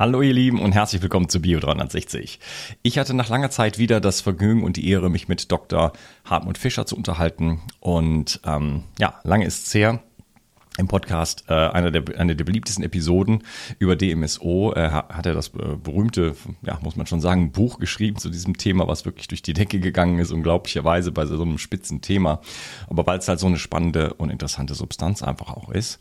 Hallo ihr Lieben und herzlich willkommen zu Bio 360. Ich hatte nach langer Zeit wieder das Vergnügen und die Ehre, mich mit Dr. Hartmut Fischer zu unterhalten. Und ähm, ja, lange ist es her im Podcast äh, einer der, eine der beliebtesten Episoden über DMSO äh, hat er das äh, berühmte, ja, muss man schon sagen, Buch geschrieben zu diesem Thema, was wirklich durch die Decke gegangen ist, unglaublicherweise bei so einem spitzen Thema. Aber weil es halt so eine spannende und interessante Substanz einfach auch ist.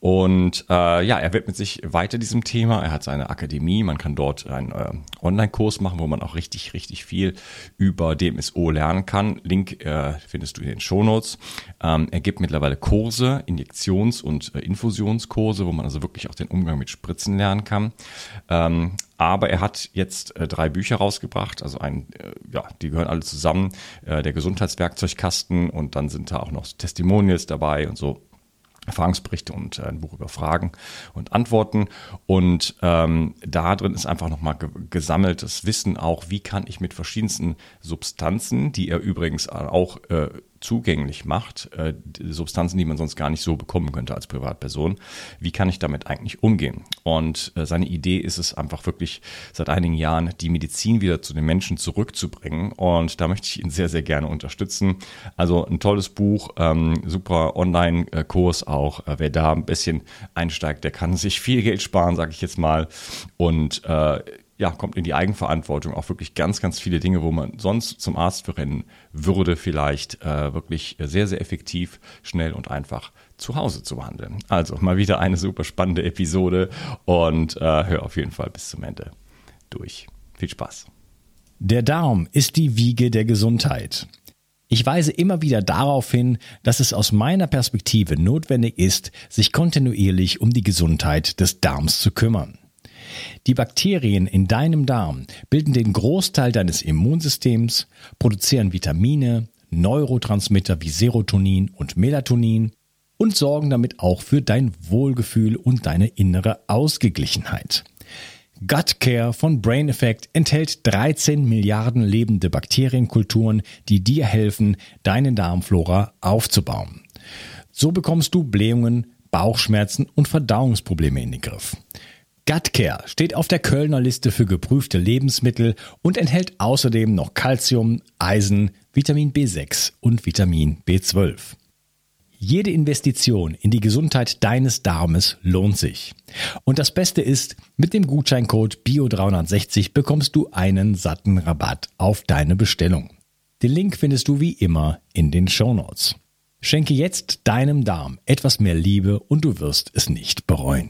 Und äh, ja, er widmet sich weiter diesem Thema. Er hat seine Akademie. Man kann dort einen äh, Online-Kurs machen, wo man auch richtig, richtig viel über DMSO lernen kann. Link äh, findest du in den Shownotes. Ähm, er gibt mittlerweile Kurse, Injektions- und äh, Infusionskurse, wo man also wirklich auch den Umgang mit Spritzen lernen kann. Ähm, aber er hat jetzt äh, drei Bücher rausgebracht, also ein, äh, ja, die gehören alle zusammen, äh, der Gesundheitswerkzeugkasten und dann sind da auch noch Testimonials dabei und so Erfahrungsberichte und äh, ein Buch über Fragen und Antworten. Und ähm, da drin ist einfach nochmal ge gesammeltes Wissen auch, wie kann ich mit verschiedensten Substanzen, die er übrigens auch äh, zugänglich macht, äh, Substanzen, die man sonst gar nicht so bekommen könnte als Privatperson. Wie kann ich damit eigentlich umgehen? Und äh, seine Idee ist es einfach wirklich seit einigen Jahren, die Medizin wieder zu den Menschen zurückzubringen. Und da möchte ich ihn sehr, sehr gerne unterstützen. Also ein tolles Buch, ähm, super Online-Kurs auch. Äh, wer da ein bisschen einsteigt, der kann sich viel Geld sparen, sage ich jetzt mal. Und äh, ja, kommt in die Eigenverantwortung auch wirklich ganz, ganz viele Dinge, wo man sonst zum Arzt für rennen würde, vielleicht äh, wirklich sehr, sehr effektiv, schnell und einfach zu Hause zu behandeln. Also mal wieder eine super spannende Episode und äh, hör auf jeden Fall bis zum Ende durch. Viel Spaß. Der Darm ist die Wiege der Gesundheit. Ich weise immer wieder darauf hin, dass es aus meiner Perspektive notwendig ist, sich kontinuierlich um die Gesundheit des Darms zu kümmern. Die Bakterien in deinem Darm bilden den Großteil deines Immunsystems, produzieren Vitamine, Neurotransmitter wie Serotonin und Melatonin und sorgen damit auch für dein Wohlgefühl und deine innere Ausgeglichenheit. Gut Care von Brain Effect enthält 13 Milliarden lebende Bakterienkulturen, die dir helfen, deine Darmflora aufzubauen. So bekommst du Blähungen, Bauchschmerzen und Verdauungsprobleme in den Griff. Gutcare steht auf der Kölner Liste für geprüfte Lebensmittel und enthält außerdem noch Calcium, Eisen, Vitamin B6 und Vitamin B12. Jede Investition in die Gesundheit deines Darmes lohnt sich. Und das Beste ist, mit dem Gutscheincode BIO360 bekommst du einen satten Rabatt auf deine Bestellung. Den Link findest du wie immer in den Shownotes. Schenke jetzt deinem Darm etwas mehr Liebe und du wirst es nicht bereuen.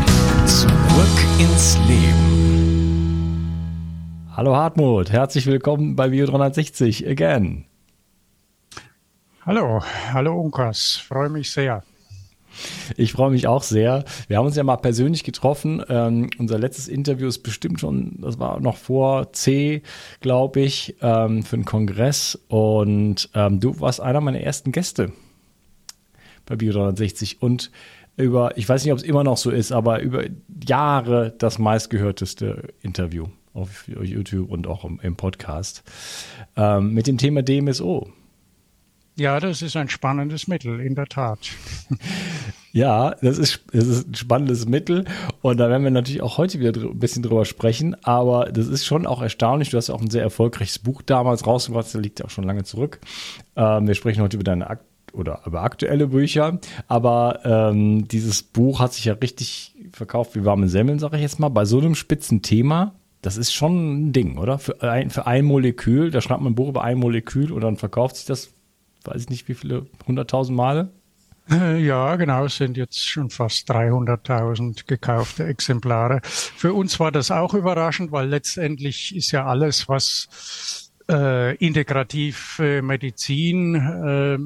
Zurück ins Leben. Hallo Hartmut, herzlich willkommen bei Bio 360 again. Hallo, hallo Unkas, freue mich sehr. Ich freue mich auch sehr. Wir haben uns ja mal persönlich getroffen. Ähm, unser letztes Interview ist bestimmt schon, das war noch vor C, glaube ich, ähm, für einen Kongress. Und ähm, du warst einer meiner ersten Gäste bei Bio 360 und über, ich weiß nicht, ob es immer noch so ist, aber über Jahre das meistgehörteste Interview auf YouTube und auch im, im Podcast ähm, mit dem Thema DMSO. Ja, das ist ein spannendes Mittel, in der Tat. Ja, das ist, das ist ein spannendes Mittel und da werden wir natürlich auch heute wieder ein bisschen drüber sprechen, aber das ist schon auch erstaunlich. Du hast auch ein sehr erfolgreiches Buch damals rausgebracht, das liegt ja auch schon lange zurück. Ähm, wir sprechen heute über deine Akt oder über aktuelle Bücher, aber ähm, dieses Buch hat sich ja richtig verkauft wie warme Semmeln, sage ich jetzt mal, bei so einem spitzen Thema. Das ist schon ein Ding, oder? Für ein, für ein Molekül, da schreibt man ein Buch über ein Molekül und dann verkauft sich das, weiß ich nicht wie viele, hunderttausend Male. Äh, ja, genau, es sind jetzt schon fast 300.000 gekaufte Exemplare. Für uns war das auch überraschend, weil letztendlich ist ja alles, was äh, integrative Medizin äh,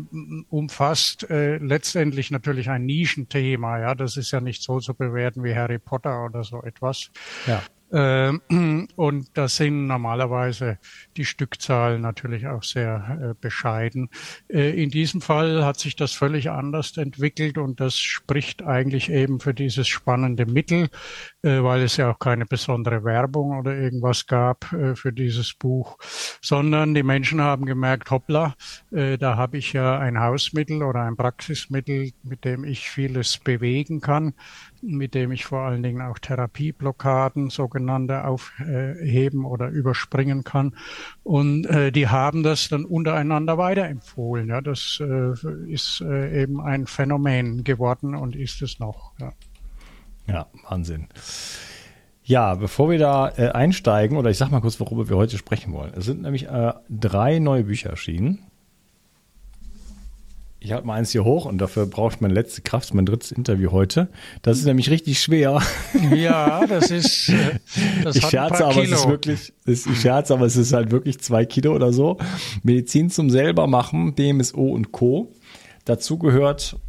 umfasst äh, letztendlich natürlich ein Nischenthema. Ja, das ist ja nicht so zu bewerten wie Harry Potter oder so etwas. Ja. Ähm, und das sind normalerweise die Stückzahlen natürlich auch sehr äh, bescheiden. Äh, in diesem Fall hat sich das völlig anders entwickelt und das spricht eigentlich eben für dieses spannende Mittel, äh, weil es ja auch keine besondere Werbung oder irgendwas gab für dieses Buch, sondern die Menschen haben gemerkt, hoppla, da habe ich ja ein Hausmittel oder ein Praxismittel, mit dem ich vieles bewegen kann mit dem ich vor allen Dingen auch Therapieblockaden sogenannte aufheben oder überspringen kann. Und äh, die haben das dann untereinander weiterempfohlen. Ja, das äh, ist äh, eben ein Phänomen geworden und ist es noch. Ja, ja Wahnsinn. Ja, bevor wir da äh, einsteigen, oder ich sag mal kurz, worüber wir heute sprechen wollen. Es sind nämlich äh, drei neue Bücher erschienen. Ich halte mal eins hier hoch und dafür brauche ich meine letzte Kraft, mein drittes Interview heute. Das ist nämlich richtig schwer. Ja, das ist. Das ich scherze, aber es ist wirklich, ist, ich scherze, aber es ist halt wirklich zwei Kilo oder so. Medizin zum selber machen, DMSO und Co. Dazu gehört,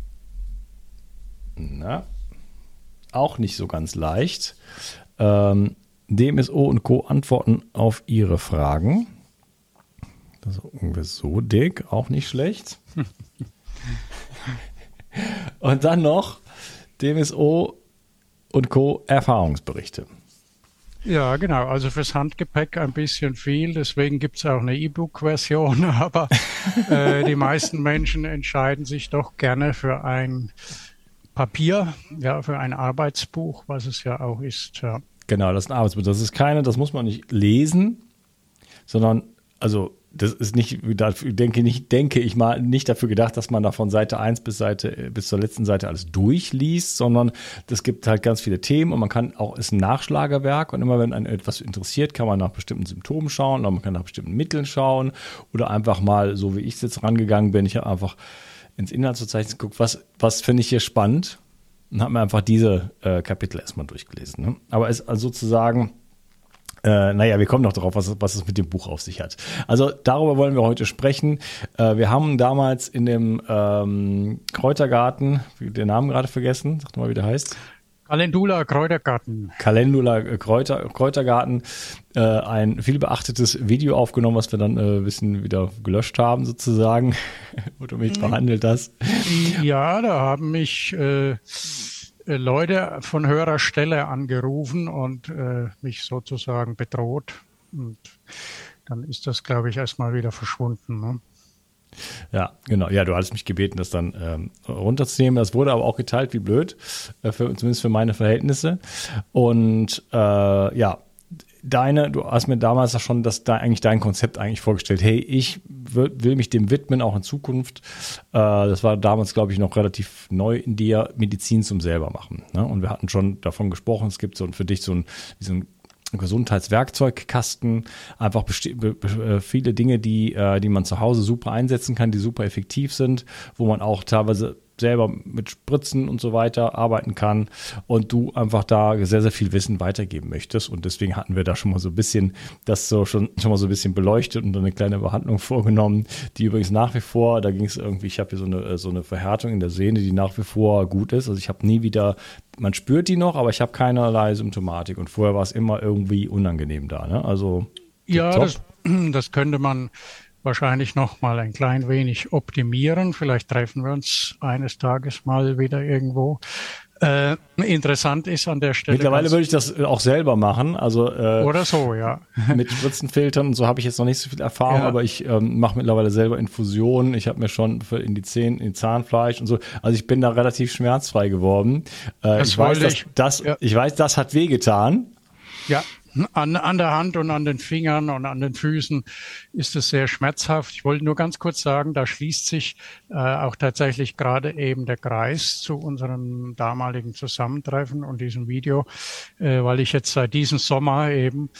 na, auch nicht so ganz leicht. Ähm, DMSO und Co. antworten auf ihre Fragen. Das ist ungefähr so dick, auch nicht schlecht. Und dann noch DMSO und Co. Erfahrungsberichte. Ja, genau. Also fürs Handgepäck ein bisschen viel. Deswegen gibt es auch eine E-Book-Version. Aber äh, die meisten Menschen entscheiden sich doch gerne für ein Papier, ja, für ein Arbeitsbuch, was es ja auch ist. Ja. Genau, das ist ein Arbeitsbuch. Das ist keine, das muss man nicht lesen, sondern also das ist nicht, denke nicht, denke ich mal, nicht dafür gedacht, dass man da von Seite 1 bis Seite, bis zur letzten Seite alles durchliest, sondern es gibt halt ganz viele Themen und man kann auch, ist ein Nachschlagewerk und immer wenn einen etwas interessiert, kann man nach bestimmten Symptomen schauen oder man kann nach bestimmten Mitteln schauen oder einfach mal, so wie ich jetzt rangegangen bin, ich habe einfach ins Inhaltsverzeichnis geguckt, was, was finde ich hier spannend und habe mir einfach diese äh, Kapitel erstmal durchgelesen. Ne? Aber es also sozusagen, äh, naja, wir kommen noch darauf, was, was es mit dem Buch auf sich hat. Also darüber wollen wir heute sprechen. Äh, wir haben damals in dem ähm, Kräutergarten, den Namen gerade vergessen, sag mal, wie der heißt. Calendula Kräutergarten. Calendula äh, Kräuter, Kräutergarten, äh, ein viel beachtetes Video aufgenommen, was wir dann äh, ein bisschen wieder gelöscht haben, sozusagen. Oder mich mhm. behandelt das. Ja, da haben mich äh, äh, Leute von höherer Stelle angerufen und äh, mich sozusagen bedroht. Und dann ist das, glaube ich, erstmal wieder verschwunden. Ne? Ja, genau. Ja, du hattest mich gebeten, das dann ähm, runterzunehmen. Das wurde aber auch geteilt wie blöd, äh, für, zumindest für meine Verhältnisse. Und äh, ja, deine, du hast mir damals schon das da eigentlich dein Konzept eigentlich vorgestellt. Hey, ich will, mich dem widmen, auch in Zukunft. Äh, das war damals, glaube ich, noch relativ neu in dir, Medizin zum selber machen. Ne? Und wir hatten schon davon gesprochen, es gibt so für dich so ein, so ein Gesundheitswerkzeugkasten, einfach äh, viele Dinge, die, äh, die man zu Hause super einsetzen kann, die super effektiv sind, wo man auch teilweise selber mit Spritzen und so weiter arbeiten kann und du einfach da sehr, sehr viel Wissen weitergeben möchtest. Und deswegen hatten wir da schon mal so ein bisschen das so schon, schon mal so ein bisschen beleuchtet und eine kleine Behandlung vorgenommen, die übrigens nach wie vor, da ging es irgendwie, ich habe hier so eine, so eine Verhärtung in der Sehne, die nach wie vor gut ist. Also ich habe nie wieder, man spürt die noch, aber ich habe keinerlei Symptomatik. Und vorher war es immer irgendwie unangenehm da. Ne? Also ja, das, das könnte man wahrscheinlich noch mal ein klein wenig optimieren. Vielleicht treffen wir uns eines Tages mal wieder irgendwo. Äh, interessant ist an der Stelle. Mittlerweile würde ich das auch selber machen. Also äh, oder so, ja. mit Spritzenfiltern und so habe ich jetzt noch nicht so viel Erfahrung, ja. aber ich ähm, mache mittlerweile selber Infusionen. Ich habe mir schon in die Zähne, in Zahnfleisch und so. Also ich bin da relativ schmerzfrei geworden. Äh, ich weiß, ich. das, ja. ich weiß, das hat wehgetan. Ja, an, an der Hand und an den Fingern und an den Füßen ist es sehr schmerzhaft. Ich wollte nur ganz kurz sagen, da schließt sich äh, auch tatsächlich gerade eben der Kreis zu unserem damaligen Zusammentreffen und diesem Video, äh, weil ich jetzt seit diesem Sommer eben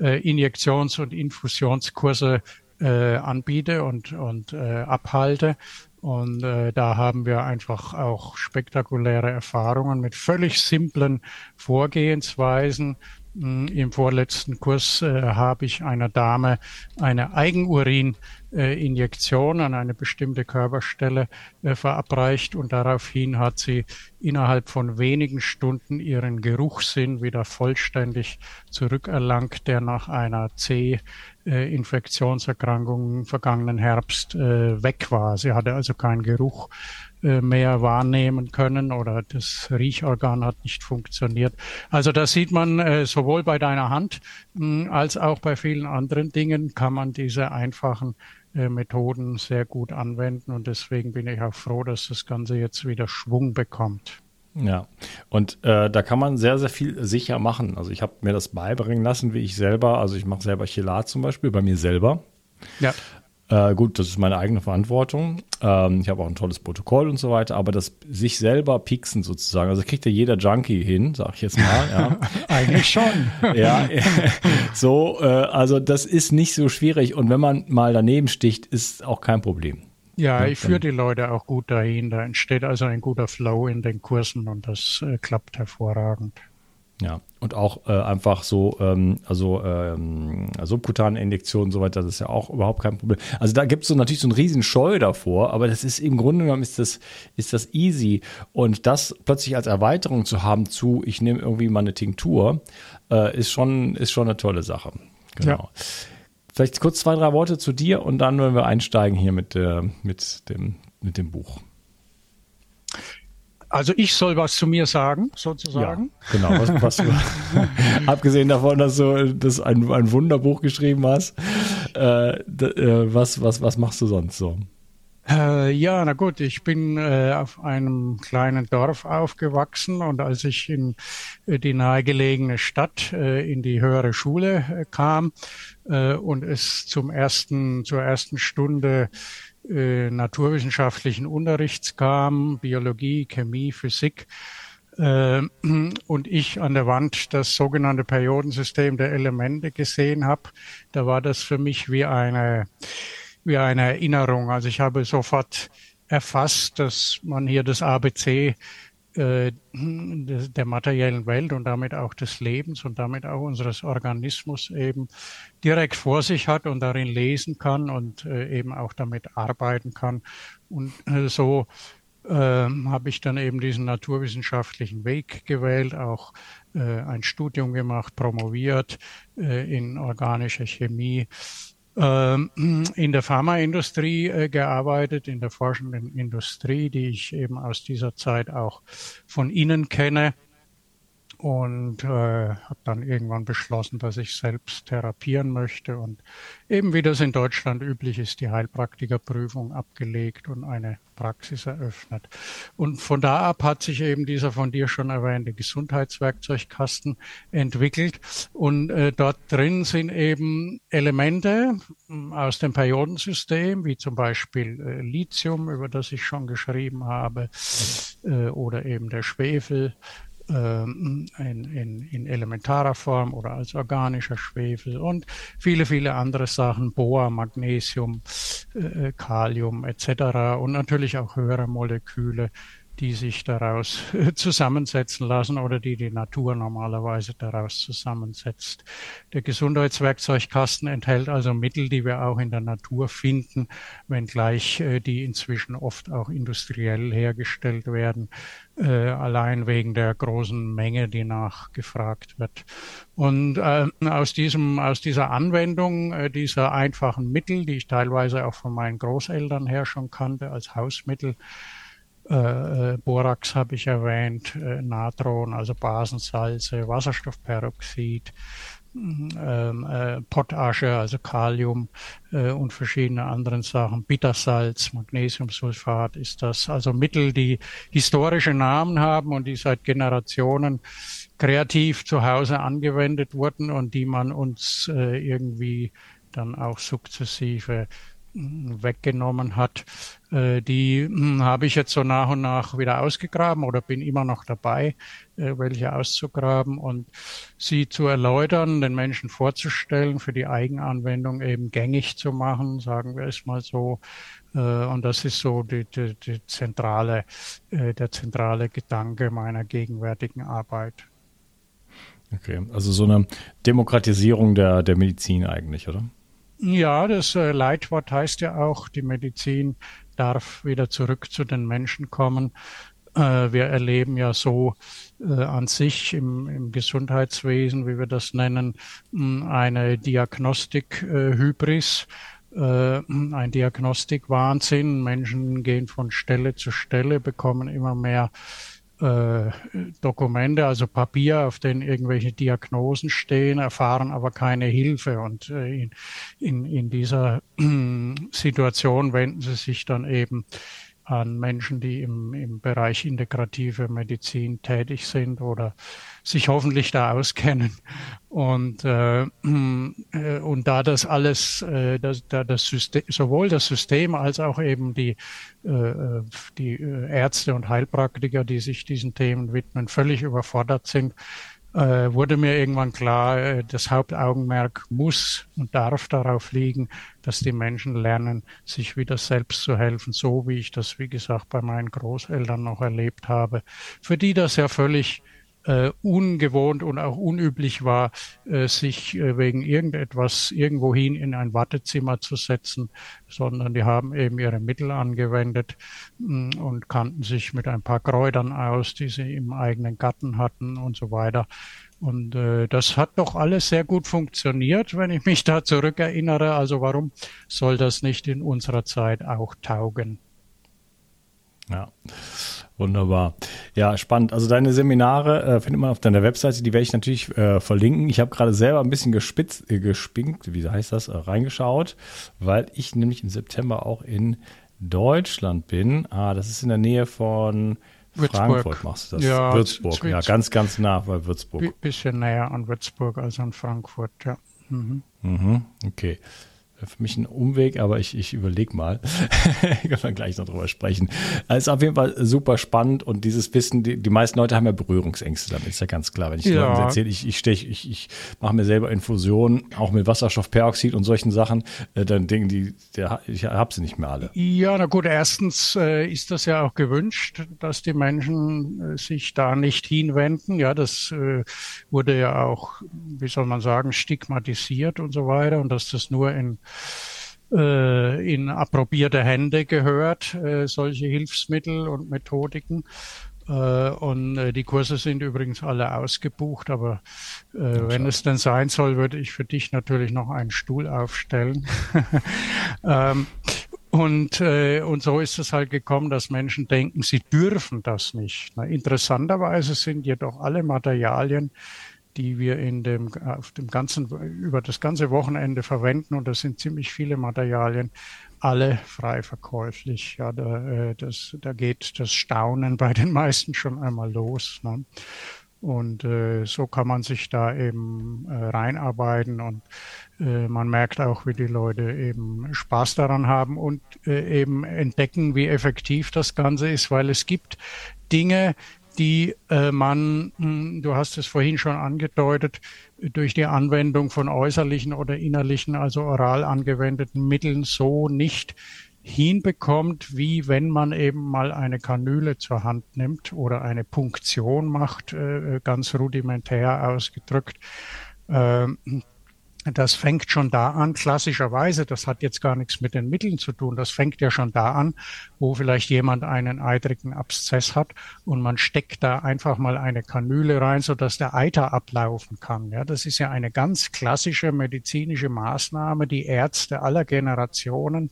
äh, Injektions- und Infusionskurse äh, anbiete und, und äh, abhalte. Und äh, da haben wir einfach auch spektakuläre Erfahrungen mit völlig simplen Vorgehensweisen Im vorletzten Kurs äh, habe ich einer Dame eine Eigenurininjektion an eine bestimmte Körperstelle äh, verabreicht und daraufhin hat sie innerhalb von wenigen Stunden ihren Geruchssinn wieder vollständig zurückerlangt, der nach einer C äh, Infektionserkrankung vergangenen Herbst äh, weg war. Sie hatte also keinen Geruch äh, mehr wahrnehmen können oder das Riechorgan hat nicht funktioniert. Also da sieht man äh, sowohl bei deiner Hand mh, hm, als auch bei vielen anderen Dingen kann man diese einfachen äh, Methoden sehr gut anwenden und deswegen bin ich auch froh, dass das Ganze jetzt wieder Schwung bekommt. Ja, und äh, da kann man sehr, sehr viel sicher machen. Also ich habe mir das beibringen lassen, wie ich selber, also ich mache selber Chelat zum Beispiel bei mir selber. Ja. Äh, gut, das ist meine eigene Verantwortung. Ähm, ich habe auch ein tolles Protokoll und so weiter, aber das sich selber pieksen sozusagen, also kriegt ja jeder Junkie hin, sag ich jetzt mal. Ja. Eigentlich schon. ja, so, äh, also das ist nicht so schwierig und wenn man mal daneben sticht, ist auch kein Problem. Ja, ich führe die Leute auch gut dahin. Da entsteht also ein guter Flow in den Kursen und das äh, klappt hervorragend. Ja, und auch äh, einfach so, ähm, also ähm, subkutane Injektionen und so weiter, das ist ja auch überhaupt kein Problem. Also da gibt es so natürlich so einen riesen Scheu davor, aber das ist im Grunde genommen ist das, ist das easy. Und das plötzlich als Erweiterung zu haben zu, ich nehme irgendwie mal eine Tinktur, äh, ist schon, ist schon eine tolle Sache. Genau. Ja. Vielleicht kurz zwei, drei Worte zu dir und dann wollen wir einsteigen hier mit, äh, mit, dem, mit dem Buch. Also ich soll was zu mir sagen, sozusagen. Ja, genau. Was, was du, abgesehen davon, dass du das ein, ein Wunderbuch geschrieben hast, äh, äh, was, was, was machst du sonst so? Äh, ja, na gut, ich bin äh, auf einem kleinen Dorf aufgewachsen und als ich in äh, die nahegelegene Stadt äh, in die höhere Schule kam und es zum ersten, zur ersten Stunde naturwissenschaftlichen Unterrichts kam, Biologie, Chemie, Physik, und ich an der Wand das sogenannte Periodensystem der Elemente gesehen habe, da war das für mich wie eine wie eine Erinnerung. Also ich habe sofort erfasst, dass man hier das ABC äh, der materiellen Welt und damit auch des Lebens und damit auch unseres Organismus eben direkt vor sich hat und darin lesen kann und äh, eben auch damit arbeiten kann. Und äh, so äh, habe ich dann eben diesen naturwissenschaftlichen Weg gewählt, auch äh, ein Studium gemacht, promoviert in organischer Chemie ähm, in der Pharmaindustrie äh, gearbeitet, in der forschenden Industrie, die ich eben aus dieser Zeit auch von Ihnen kenne und äh, habe dann irgendwann beschlossen, dass ich selbst therapieren möchte und eben wie das in Deutschland üblich ist, die Heilpraktikerprüfung abgelegt und eine Praxis eröffnet. Und von da ab hat sich eben dieser von dir schon erwähnte Gesundheitswerkzeugkasten entwickelt und äh, dort drin sind eben Elemente hm, aus dem Periodensystem, wie zum Beispiel äh, Lithium, über das ich schon geschrieben habe, äh, oder eben der Schwefel in, in, in elementarer Form oder als organischer Schwefel und viele, viele andere Sachen, Bohr, Magnesium, äh, Kalium etc. und natürlich auch höhere Moleküle, die sich daraus zusammensetzen lassen oder die die Natur normalerweise daraus zusammensetzt. Der Gesundheitswerkzeugkasten enthält also Mittel, die wir auch in der Natur finden, wenngleich äh, die inzwischen oft auch industriell hergestellt werden, äh, allein wegen der großen Menge, die nachgefragt wird. Und äh, aus diesem, aus dieser Anwendung äh, dieser einfachen Mittel, die ich teilweise auch von meinen Großeltern her schon kannte als Hausmittel, äh, äh, Borax habe ich erwähnt, äh, Natron, also Basensalze, Wasserstoffperoxid, ähm, äh, Potasche, also Kalium äh, und verschiedene anderen Sachen. Bittersalz, Magnesiumsulfat ist das. Also Mittel, die historische Namen haben und die seit Generationen kreativ zu Hause angewendet wurden und die man uns äh, irgendwie dann auch sukzessive weggenommen hat, äh, die hm, habe ich jetzt so nach und nach wieder ausgegraben oder bin immer noch dabei, äh, welche auszugraben und sie zu erläutern, den Menschen vorzustellen, für die Eigenanwendung eben gängig zu machen, sagen wir es mal so. Äh, und das ist so die, die, die zentrale, der zentrale Gedanke meiner gegenwärtigen Arbeit. Okay, also so eine Demokratisierung der, der Medizin eigentlich, oder? Ja, das äh, Leitwort heißt ja auch, die Medizin darf wieder zurück zu den Menschen kommen. Äh, wir erleben ja so äh, an sich im, im Gesundheitswesen, wie wir das nennen, eine Diagnostik-Hybris ein Diagnostikwahnsinn. Menschen gehen von Stelle zu Stelle, bekommen immer mehr äh, Dokumente, also Papier, auf denen irgendwelche Diagnosen stehen, erfahren aber keine Hilfe. Und äh, in, in, in dieser Situation wenden sie sich dann eben an Menschen, die im, im Bereich integrative Medizin tätig sind oder sich hoffentlich da auskennen. Und, äh, äh, und da das alles, äh, das, da das System, sowohl das System als auch eben die, äh, die äh, Ärzte und Heilpraktiker, die sich diesen Themen widmen, völlig überfordert sind, äh, wurde mir irgendwann klar, äh, das Hauptaugenmerk muss und darf darauf liegen, dass die Menschen lernen, sich wieder selbst zu helfen, so wie ich das, wie gesagt, bei meinen Großeltern noch erlebt habe, für die das ja völlig äh, ungewohnt und auch unüblich war, äh, sich äh, wegen irgendetwas irgendwohin in ein Wartezimmer zu setzen, sondern die haben eben ihre Mittel angewendet mh, mm, und kannten sich mit ein paar Kräutern aus, die sie im eigenen Garten hatten und so weiter. Und äh, das hat doch alles sehr gut funktioniert, wenn ich mich da zurückerinnere. Also warum soll das nicht in unserer Zeit auch taugen? Ja. Wunderbar. Ja, spannend. Also deine Seminare äh, findet man auf deiner Webseite, die werde ich natürlich äh, verlinken. Ich habe gerade selber ein bisschen gespitzt, äh, gespinkt, wie heißt das, äh, reingeschaut, weil ich nämlich im September auch in Deutschland bin. Ah, das ist in der Nähe von Würzburg. Frankfurt machst du das. Ja, Würzburg, ja, ganz, ganz nah bei Würzburg. Bisschen näher an Würzburg als an Frankfurt, ja. Mhm. Mhm, okay für mich ein Umweg, aber ich, ich überlege mal. Können wir gleich noch drüber sprechen. Es ist auf jeden Fall super spannend und dieses Wissen, die, die meisten Leute haben ja Berührungsängste damit, ist ja ganz klar. Wenn ich ja. Leuten erzähle, ich, ich, stech, ich, ich mache mir selber Infusionen, auch mit Wasserstoffperoxid und solchen Sachen, äh, dann denken die, der, ich habe sie nicht mehr alle. Ja, na gut, erstens äh, ist das ja auch gewünscht, dass die Menschen äh, sich da nicht hinwenden. Ja, das äh, wurde ja auch, wie soll man sagen, stigmatisiert und so weiter und dass das nur in äh, in approbierte Hände gehört, äh, solche Hilfsmittel und Methodiken. Äh, und äh, die Kurse sind übrigens alle ausgebucht, aber äh, wenn es denn sein soll, würde ich für dich natürlich noch einen Stuhl aufstellen. ähm, und, äh, und so ist es halt gekommen, dass Menschen denken, sie dürfen das nicht. Na, interessanterweise sind jedoch alle Materialien, die wir in dem, auf dem ganzen, über das ganze Wochenende verwenden. Und das sind ziemlich viele Materialien, alle frei verkäuflich. Ja, da, äh, das, da geht das Staunen bei den meisten schon einmal los. Ne? Und äh, so kann man sich da eben äh, reinarbeiten und äh, man merkt auch, wie die Leute eben Spaß daran haben und äh, eben entdecken, wie effektiv das Ganze ist, weil es gibt Dinge, die äh, man, hm, du hast es vorhin schon angedeutet, durch die Anwendung von äußerlichen oder innerlichen, also oral angewendeten Mitteln so nicht hinbekommt, wie wenn man eben mal eine Kanüle zur Hand nimmt oder eine Punktion macht, äh, ganz rudimentär ausgedrückt. Ähm, das fängt schon da an, klassischerweise, das hat jetzt gar nichts mit den Mitteln zu tun, das fängt ja schon da an, wo vielleicht jemand einen eitrigen Abszess hat und man steckt da einfach mal eine Kanüle rein, sodass der Eiter ablaufen kann. Ja, das ist ja eine ganz klassische medizinische Maßnahme, die Ärzte aller Generationen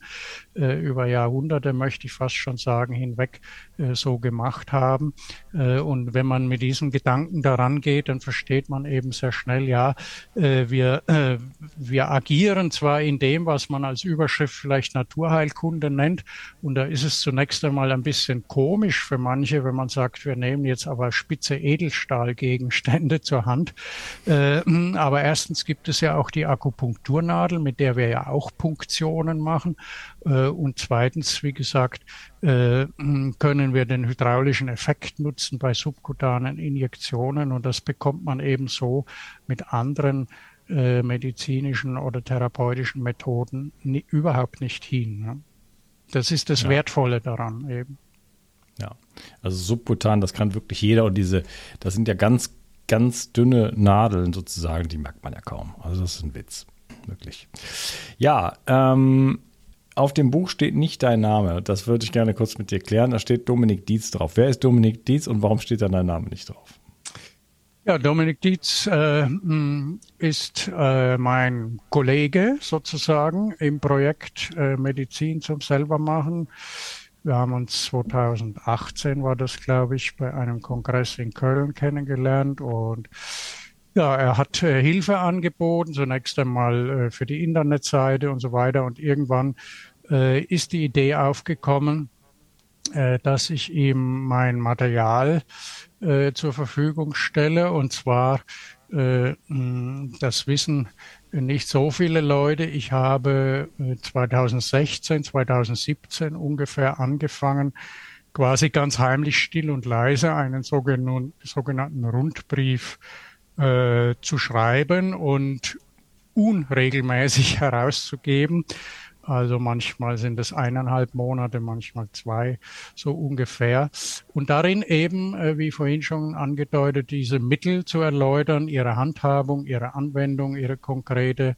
äh, über Jahrhunderte, möchte ich fast schon sagen, hinweg äh, so gemacht haben. Äh, und wenn man mit diesen Gedanken daran geht, dann versteht man eben sehr schnell, ja, äh, wir, äh, wir agieren zwar in dem, was man als Überschrift vielleicht Naturheilkunde nennt, und da ist es zunächst einmal ein bisschen komisch für manche, wenn man sagt, wir nehmen jetzt aber spitze Edelstahlgegenstände zur Hand. Äh, aber erstens gibt es ja auch die Akupunkturnadel, mit der wir ja auch Punktionen machen. Äh, und zweitens, wie gesagt, äh, können wir den hydraulischen Effekt nutzen bei subkutanen Injektionen und das bekommt man eben so mit anderen äh, medizinischen oder therapeutischen Methoden nie, überhaupt nicht hin. Ne? Das ist das ja. Wertvolle daran eben. Ja, also subkutan, das kann wirklich jeder und diese, das sind ja ganz ganz dünne Nadeln sozusagen, die merkt man ja kaum. Also das ist ein Witz, wirklich. Ja, ähm, auf dem Buch steht nicht dein Name. Das würde ich gerne kurz mit dir klären. Da steht Dominik Dietz drauf. Wer ist Dominik Dietz und warum steht da dein Name nicht drauf? Ja, Dominik Dietz äh, ist äh, mein Kollege sozusagen im Projekt äh, Medizin zum Selbermachen. Wir haben uns 2018 war das, glaube ich, bei einem Kongress in Köln kennengelernt und ja, er hat äh, Hilfe angeboten, zunächst einmal äh, für die Internetseite und so weiter. Und irgendwann äh, ist die Idee aufgekommen, dass ich ihm mein Material äh, zur Verfügung stelle. Und zwar, äh, das wissen nicht so viele Leute. Ich habe 2016, 2017 ungefähr angefangen, quasi ganz heimlich still und leise einen sogenannten, sogenannten Rundbrief äh, zu schreiben und unregelmäßig herauszugeben. Also manchmal sind es eineinhalb Monate, manchmal zwei, so ungefähr. Und darin eben, äh, wie vorhin schon angedeutet, diese Mittel zu erläutern, ihre Handhabung, ihre Anwendung, ihre konkrete,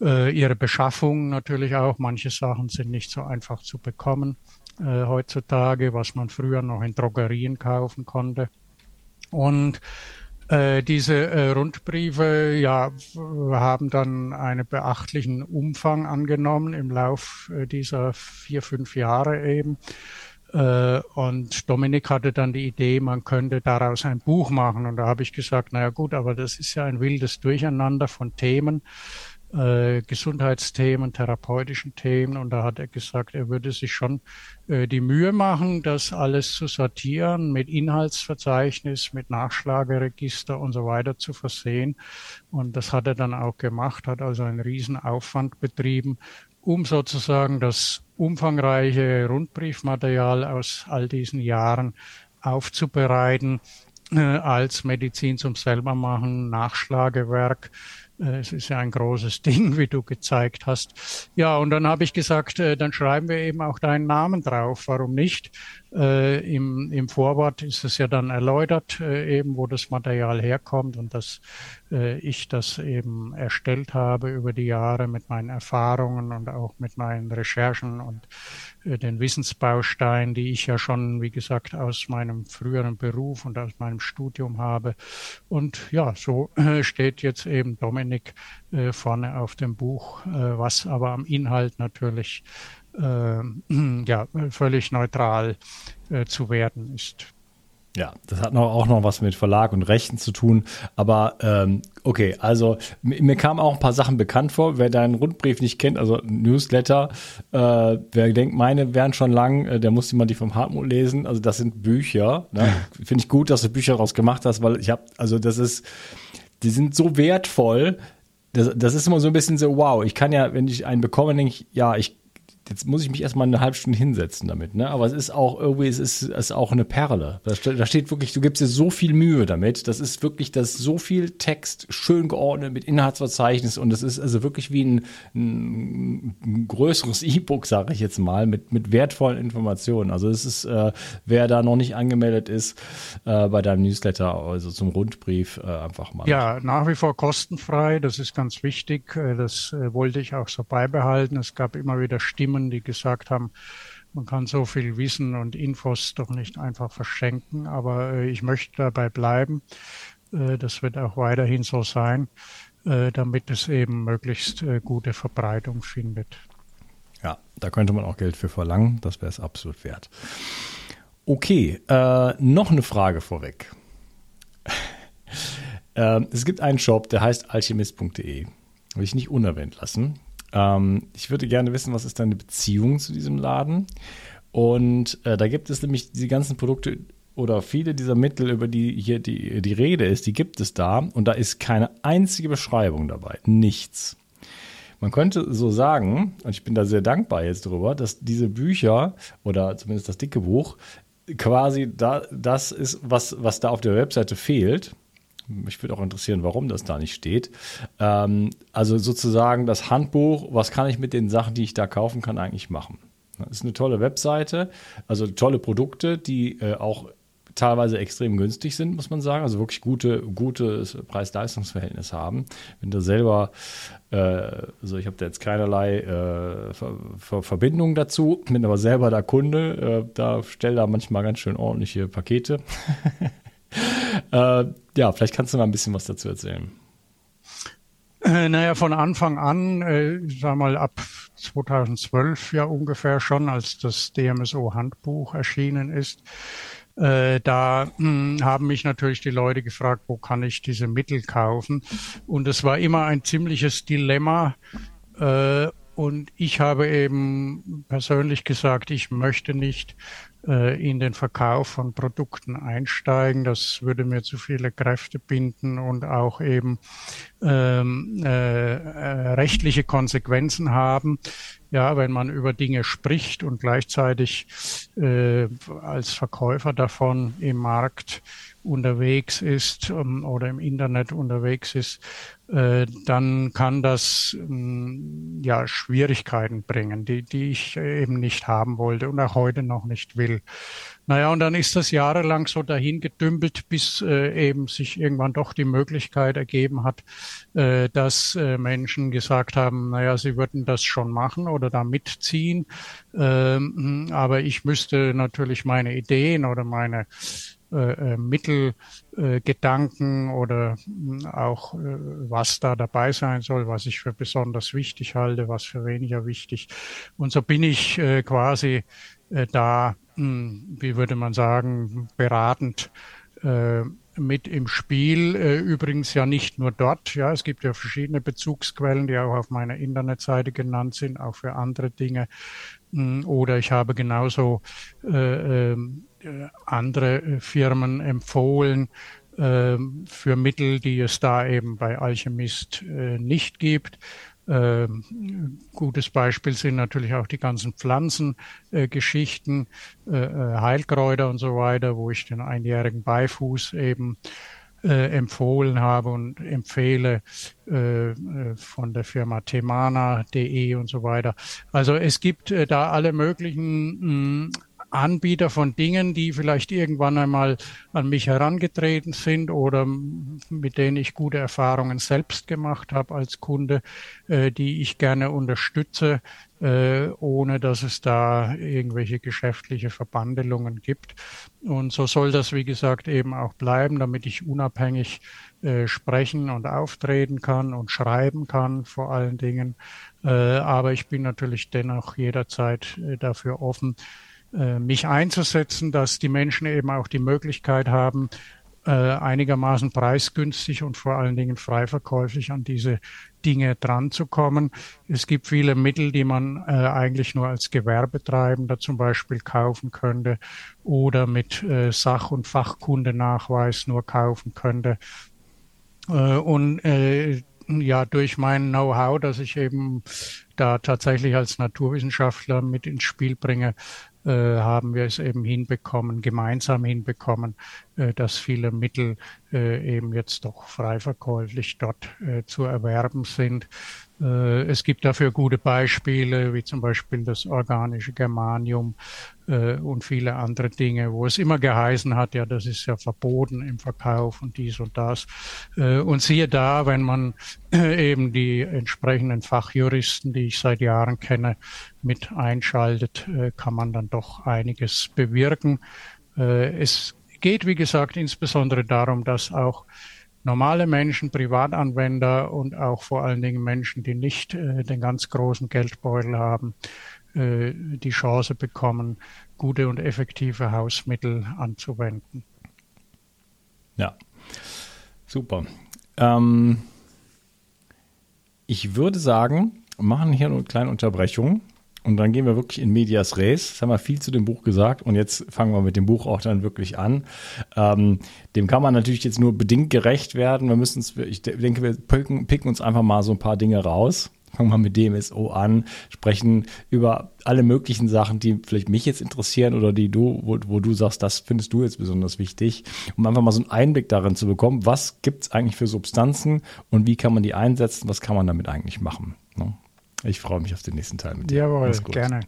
äh, ihre Beschaffung natürlich auch. Manche Sachen sind nicht so einfach zu bekommen äh, heutzutage, was man früher noch in Drogerien kaufen konnte. Und äh, diese äh, Rundbriefe ja, haben dann einen beachtlichen Umfang angenommen im Lauf äh, dieser vier, fünf Jahre eben. Äh, und Dominik hatte dann die Idee, man könnte daraus ein Buch machen. Und da habe ich gesagt, naja gut, aber das ist ja ein wildes Durcheinander von Themen äh, Gesundheitsthemen, therapeutischen Themen. Und da hat er gesagt, er würde sich schon äh, die Mühe machen, das alles zu sortieren, mit Inhaltsverzeichnis, mit Nachschlageregister und so weiter zu versehen. Und das hat er dann auch gemacht, hat also einen Riesenaufwand betrieben, um sozusagen das umfangreiche Rundbriefmaterial aus all diesen Jahren aufzubereiten äh, als Medizin zum Selbermachen, Nachschlagewerk, es ist ja ein großes Ding, wie du gezeigt hast. Ja, und dann habe ich gesagt, äh, dann schreiben wir eben auch deinen Namen drauf. Warum nicht? Äh, im, Im Vorwort ist es ja dann erläutert, äh, eben wo das Material herkommt und dass äh, ich das eben erstellt habe über die Jahre mit meinen Erfahrungen und auch mit meinen Recherchen und äh, den Wissensbausteinen, die ich ja schon, wie gesagt, aus meinem früheren Beruf und aus meinem Studium habe. Und ja, so äh, steht jetzt eben Dominik äh, vorne auf dem Buch, was aber am Inhalt natürlich äh, ja, völlig neutral äh, zu werden ist. Ja, das hat noch, auch noch was mit Verlag und Rechten zu tun. Aber ähm, okay, also mir kamen auch ein paar Sachen bekannt vor. Wer deinen Rundbrief nicht kennt, also Newsletter, äh, wer denkt, meine wären schon lang, äh, der muss immer die vom Hartmut lesen. Also das sind Bücher. Ne? Finde ich gut, dass du Bücher daraus gemacht hast, weil ich habe, also das ist, die sind so wertvoll. Das, das ist immer so ein bisschen so, wow, ich kann ja, wenn ich einen bekomme, denke ich, ja, ich jetzt muss ich mich erstmal eine halbe Stunde hinsetzen damit, ne? Aber es ist auch irgendwie, es ist, es ist auch eine Perle. Da, da steht wirklich, du gibst dir so viel Mühe damit. Das ist wirklich, das ist so viel Text, schön geordnet mit Inhaltsverzeichnis und es ist also wirklich wie ein, ein, ein größeres E-Book, sage ich jetzt mal, mit, mit wertvollen Informationen. Also es ist, äh, wer da noch nicht angemeldet ist äh, bei deinem Newsletter, also zum Rundbrief, äh, einfach mal. Ja, nach wie vor kostenfrei. Das ist ganz wichtig. Äh, das äh, wollte ich auch so beibehalten. Es gab immer wieder Stimmen Firmen, die gesagt haben, man kann so viel Wissen und Infos doch nicht einfach verschenken, aber äh, ich möchte dabei bleiben. Äh, das wird auch weiterhin so sein, äh, damit es eben möglichst äh, gute Verbreitung findet. Ja, da könnte man auch Geld für verlangen, das wäre es absolut wert. Okay, äh, noch eine Frage vorweg. Ähm, es gibt einen Shop, der heißt alchemist.de. Will ich nicht unerwähnt lassen. Ähm, ich würde gerne wissen, was ist deine Beziehung zu diesem Laden? Und äh, da gibt es nämlich die ganzen Produkte oder viele dieser Mittel, über die hier die, die Rede ist, die gibt es da und da ist keine einzige Beschreibung dabei. Nichts. Man könnte so sagen, und ich bin da sehr dankbar jetzt drüber, dass diese Bücher oder zumindest das dicke Buch quasi da, das ist, was, was da auf der Webseite fehlt. Mich würde auch interessieren, warum das da nicht steht. Ähm, also sozusagen das Handbuch, was kann ich mit den Sachen, die ich da kaufen kann, eigentlich machen? Das ist eine tolle Webseite, also tolle Produkte, die äh, auch teilweise extrem günstig sind, muss man sagen. Also wirklich gute, gutes Preis-Leistungs-Verhältnis haben. Wenn du selber, äh, also ich habe da jetzt keinerlei äh, Ver Ver Verbindung dazu, bin aber selber der Kunde, äh, da stelle da manchmal ganz schön ordentliche Pakete. äh, ja, vielleicht kannst du mal ein bisschen was dazu erzählen. Äh, naja, von Anfang an, äh, sag mal ab 2012 ja ungefähr schon, als das DMSO-Handbuch erschienen ist, äh, da mh, hm, haben mich natürlich die Leute gefragt, wo kann ich diese Mittel kaufen? Und es war immer ein ziemliches Dilemma. Äh, und ich habe eben persönlich gesagt, ich möchte nicht in den Verkauf von Produkten einsteigen. Das würde mir zu viele Kräfte binden und auch eben ähm, äh, äh, rechtliche Konsequenzen haben. Ja, wenn man über Dinge spricht und gleichzeitig äh, als Verkäufer davon im Markt unterwegs ist ähm, oder im Internet unterwegs ist, äh, dann kann das ähm, ja Schwierigkeiten bringen, die, die ich eben nicht haben wollte und auch heute noch nicht will. Naja, und dann ist das jahrelang so dahin gedümpelt, bis äh, eben sich irgendwann doch die Möglichkeit ergeben hat, äh, dass äh, Menschen gesagt haben, naja, sie würden das schon machen oder da mitziehen. Ähm, aber ich müsste natürlich meine Ideen oder meine äh, äh, Mittelgedanken oder hm, auch äh, was da dabei sein soll, was ich für besonders wichtig halte, was für weniger wichtig. Und so bin ich äh, quasi da, hm, wie würde man sagen, beratend mit im Spiel. Übrigens ja nicht nur dort. Ja, es gibt ja verschiedene Bezugsquellen, die auch auf meiner Internetseite genannt sind, auch für andere Dinge. Hm, oder ich habe genauso äh, ähm, äh, andere äh, Firmen empfohlen ähm, für Mittel, die es da eben bei Alchemist äh, nicht gibt. Ähm, gutes Beispiel sind natürlich auch die ganzen Pflanzengeschichten, Heilkräuter und so weiter, wo ich den einjährigen Beifuß eben äh, empfohlen habe und empfehle äh, von der Firma temana.de und so weiter. Also es gibt äh, da alle möglichen mh, Anbieter von Dingen, die vielleicht irgendwann einmal an mich herangetreten sind oder mit denen ich gute Erfahrungen selbst gemacht habe als Kunde, äh, die ich gerne unterstütze, äh, ohne dass es da irgendwelche geschäftliche Verbandelungen gibt. Und so soll das, wie gesagt, eben auch bleiben, damit ich unabhängig äh, sprechen und auftreten kann und schreiben kann, vor allen Dingen. Äh, aber ich bin natürlich dennoch jederzeit äh, dafür offen, mich einzusetzen, dass die Menschen eben auch die Möglichkeit haben, äh, einigermaßen preisgünstig und vor allen Dingen frei verkäuflich an diese Dinge dran zu kommen. Es gibt viele Mittel, die man äh, eigentlich nur als Gewerbetreibender zum Beispiel kaufen könnte oder mit äh, Sach- und Fachkundenachweis nur kaufen könnte. Äh, und äh, ja, durch mein Know-how, das ich eben da tatsächlich als Naturwissenschaftler mit ins Spiel bringe, äh, haben wir es eben hinbekommen, gemeinsam hinbekommen, äh, dass viele Mittel äh, eben jetzt doch frei verkäuflich dort äh, zu erwerben sind. Äh, es gibt dafür gute Beispiele, wie zum Beispiel das organische Germanium äh, und viele andere Dinge, wo es immer geheißen hat, ja, das ist ja verboten im Verkauf und dies und das. Äh, und siehe da, wenn man eben die entsprechenden Fachjuristen, die ich seit Jahren kenne, mit einschaltet, kann man dann doch einiges bewirken. Es geht, wie gesagt, insbesondere darum, dass auch normale Menschen, Privatanwender und auch vor allen Dingen Menschen, die nicht äh, den ganz großen Geldbeutel haben, äh, die Chance bekommen, gute und effektive Hausmittel anzuwenden. Ja, super. Ähm, ich würde sagen, machen hier eine kleine Unterbrechung und dann gehen wir wirklich in Medias Res. Jetzt haben wir viel zu dem Buch gesagt und jetzt fangen wir mit dem Buch auch dann wirklich an. Ähm, dem kann man natürlich jetzt nur bedingt gerecht werden. Wir müssen ich denke, wir picken, picken uns einfach mal so ein paar Dinge raus. Fangen wir mit DMSO an, sprechen über alle möglichen Sachen, die vielleicht mich jetzt interessieren oder die du, wo, wo du sagst, das findest du jetzt besonders wichtig, um einfach mal so einen Einblick darin zu bekommen, was gibt es eigentlich für Substanzen und wie kann man die einsetzen, was kann man damit eigentlich machen. Ne? Ich freue mich auf den nächsten Teil mit dir. Jawohl, gerne.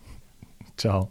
Ciao.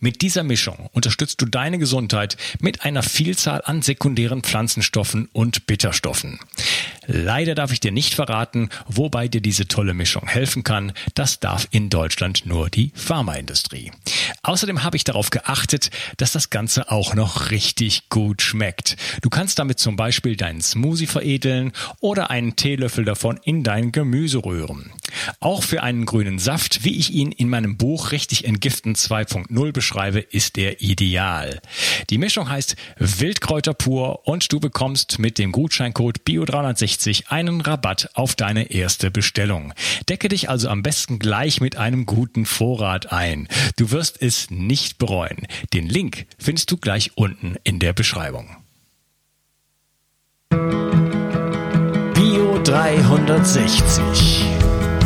Mit dieser Mischung unterstützt du deine Gesundheit mit einer Vielzahl an sekundären Pflanzenstoffen und Bitterstoffen. Leider darf ich dir nicht verraten, wobei dir diese tolle Mischung helfen kann. Das darf in Deutschland nur die Pharmaindustrie. Außerdem habe ich darauf geachtet, dass das Ganze auch noch richtig gut schmeckt. Du kannst damit zum Beispiel deinen Smoothie veredeln oder einen Teelöffel davon in dein Gemüse rühren. Auch für einen grünen Saft, wie ich ihn in meinem Buch Richtig Entgiften 2.0 beschreibe, ist er ideal. Die Mischung heißt Wildkräuter pur und du bekommst mit dem Gutscheincode BIO360 einen Rabatt auf deine erste Bestellung. Decke dich also am besten gleich mit einem guten Vorrat ein. Du wirst es nicht bereuen. Den Link findest du gleich unten in der Beschreibung. Bio 360.